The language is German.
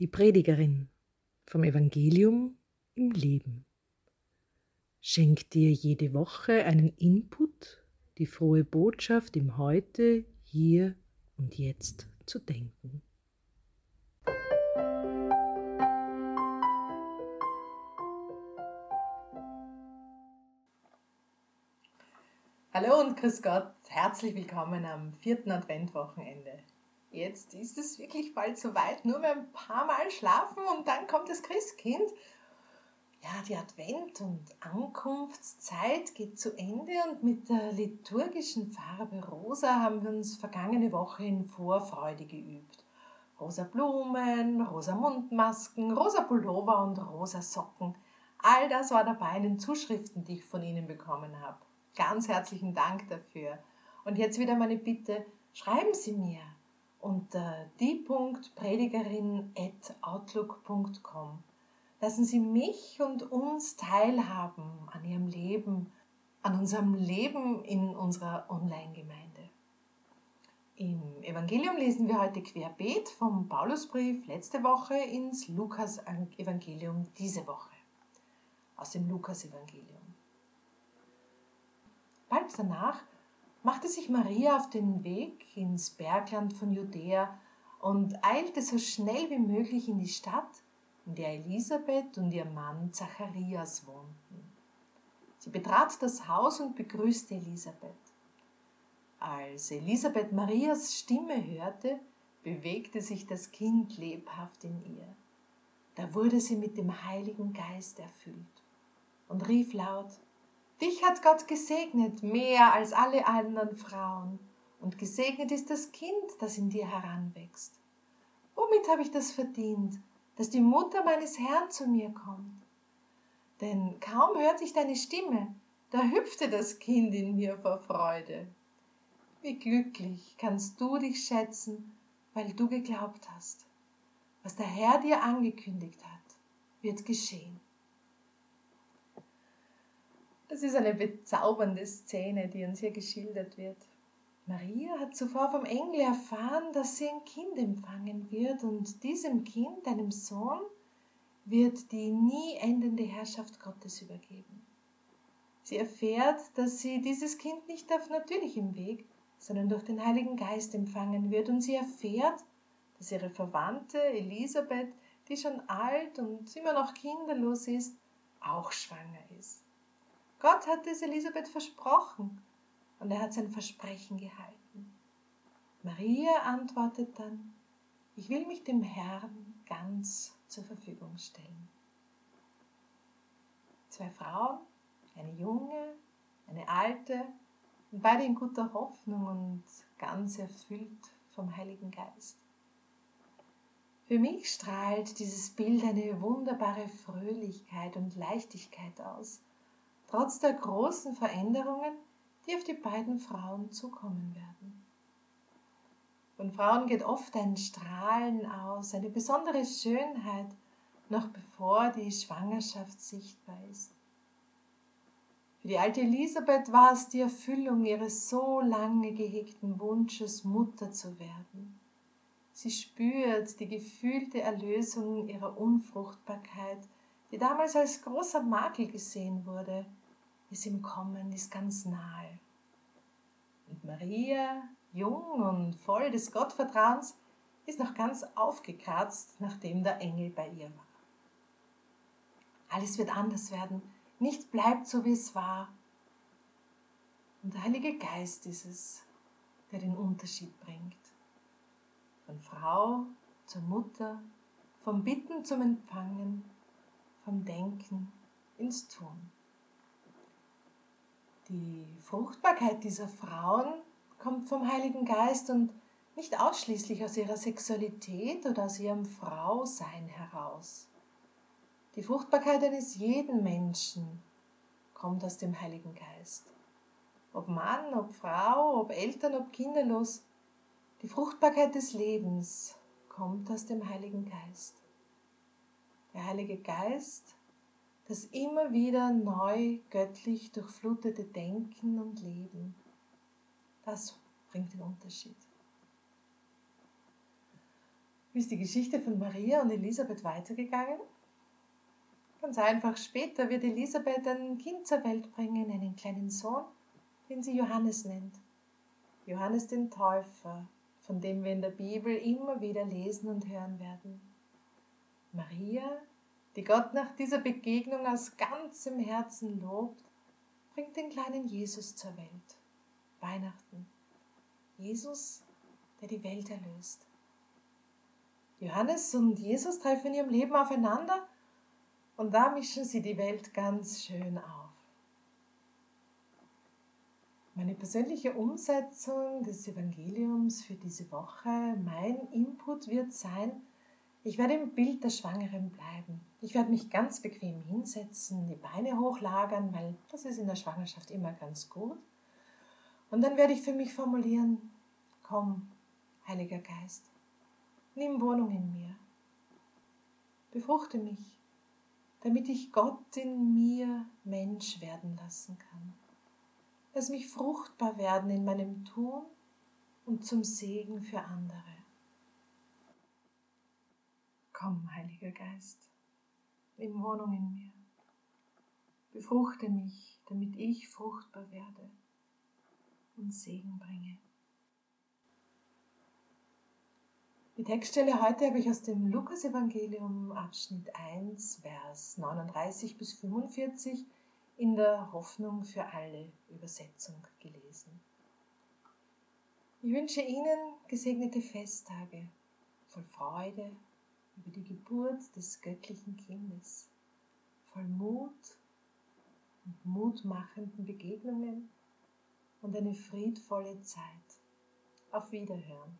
Die Predigerin vom Evangelium im Leben schenkt dir jede Woche einen Input, die frohe Botschaft im Heute, hier und jetzt zu denken. Hallo und grüß Gott, herzlich willkommen am vierten Adventwochenende. Jetzt ist es wirklich bald soweit, nur mehr ein paar Mal schlafen und dann kommt das Christkind. Ja, die Advent- und Ankunftszeit geht zu Ende und mit der liturgischen Farbe rosa haben wir uns vergangene Woche in Vorfreude geübt. Rosa Blumen, rosa Mundmasken, rosa Pullover und rosa Socken. All das war dabei in den Zuschriften, die ich von Ihnen bekommen habe. Ganz herzlichen Dank dafür. Und jetzt wieder meine Bitte, schreiben Sie mir unter die.predigerin.outlook.com. Lassen Sie mich und uns teilhaben an Ihrem Leben, an unserem Leben in unserer Online-Gemeinde. Im Evangelium lesen wir heute querbeet vom Paulusbrief letzte Woche ins Lukas-Evangelium diese Woche. Aus dem Lukas-Evangelium. Bald danach machte sich Maria auf den Weg ins Bergland von Judäa und eilte so schnell wie möglich in die Stadt, in der Elisabeth und ihr Mann Zacharias wohnten. Sie betrat das Haus und begrüßte Elisabeth. Als Elisabeth Marias Stimme hörte, bewegte sich das Kind lebhaft in ihr. Da wurde sie mit dem Heiligen Geist erfüllt und rief laut, Dich hat Gott gesegnet mehr als alle anderen Frauen, und gesegnet ist das Kind, das in dir heranwächst. Womit habe ich das verdient, dass die Mutter meines Herrn zu mir kommt? Denn kaum hörte ich deine Stimme, da hüpfte das Kind in mir vor Freude. Wie glücklich kannst du dich schätzen, weil du geglaubt hast. Was der Herr dir angekündigt hat, wird geschehen. Das ist eine bezaubernde Szene, die uns hier geschildert wird. Maria hat zuvor vom Engel erfahren, dass sie ein Kind empfangen wird und diesem Kind, einem Sohn, wird die nie endende Herrschaft Gottes übergeben. Sie erfährt, dass sie dieses Kind nicht auf natürlichem Weg, sondern durch den Heiligen Geist empfangen wird und sie erfährt, dass ihre Verwandte Elisabeth, die schon alt und immer noch kinderlos ist, auch schwanger ist. Gott hat es Elisabeth versprochen und er hat sein Versprechen gehalten. Maria antwortet dann, ich will mich dem Herrn ganz zur Verfügung stellen. Zwei Frauen, eine junge, eine alte, und beide in guter Hoffnung und ganz erfüllt vom Heiligen Geist. Für mich strahlt dieses Bild eine wunderbare Fröhlichkeit und Leichtigkeit aus trotz der großen Veränderungen, die auf die beiden Frauen zukommen werden. Von Frauen geht oft ein Strahlen aus, eine besondere Schönheit, noch bevor die Schwangerschaft sichtbar ist. Für die alte Elisabeth war es die Erfüllung ihres so lange gehegten Wunsches, Mutter zu werden. Sie spürt die gefühlte Erlösung ihrer Unfruchtbarkeit, die damals als großer Makel gesehen wurde, ist im Kommen, ist ganz nahe. Und Maria, jung und voll des Gottvertrauens, ist noch ganz aufgekratzt, nachdem der Engel bei ihr war. Alles wird anders werden, nichts bleibt so, wie es war. Und der Heilige Geist ist es, der den Unterschied bringt. Von Frau zur Mutter, vom Bitten zum Empfangen, vom Denken ins Tun. Die Fruchtbarkeit dieser Frauen kommt vom Heiligen Geist und nicht ausschließlich aus ihrer Sexualität oder aus ihrem Frausein heraus. Die Fruchtbarkeit eines jeden Menschen kommt aus dem Heiligen Geist. Ob Mann, ob Frau, ob Eltern, ob kinderlos, die Fruchtbarkeit des Lebens kommt aus dem Heiligen Geist. Der Heilige Geist das immer wieder neu göttlich durchflutete Denken und Leben. Das bringt den Unterschied. Wie ist die Geschichte von Maria und Elisabeth weitergegangen? Ganz einfach, später wird Elisabeth ein Kind zur Welt bringen, einen kleinen Sohn, den sie Johannes nennt. Johannes den Täufer, von dem wir in der Bibel immer wieder lesen und hören werden. Maria, die Gott nach dieser Begegnung aus ganzem Herzen lobt, bringt den kleinen Jesus zur Welt. Weihnachten. Jesus, der die Welt erlöst. Johannes und Jesus treffen in ihrem Leben aufeinander und da mischen sie die Welt ganz schön auf. Meine persönliche Umsetzung des Evangeliums für diese Woche, mein Input wird sein, ich werde im Bild der Schwangeren bleiben. Ich werde mich ganz bequem hinsetzen, die Beine hochlagern, weil das ist in der Schwangerschaft immer ganz gut. Und dann werde ich für mich formulieren, komm, Heiliger Geist, Nimm Wohnung in mir. Befruchte mich, damit ich Gott in mir Mensch werden lassen kann. Lass mich fruchtbar werden in meinem Tun und zum Segen für andere. Komm, Heiliger Geist, nimm Wohnung in mir. Befruchte mich, damit ich fruchtbar werde und Segen bringe. Die Textstelle heute habe ich aus dem Lukas-Evangelium, Abschnitt 1, Vers 39 bis 45 in der Hoffnung für alle Übersetzung gelesen. Ich wünsche Ihnen gesegnete Festtage voll Freude über die Geburt des göttlichen Kindes, voll Mut und mutmachenden Begegnungen und eine friedvolle Zeit. Auf Wiederhören.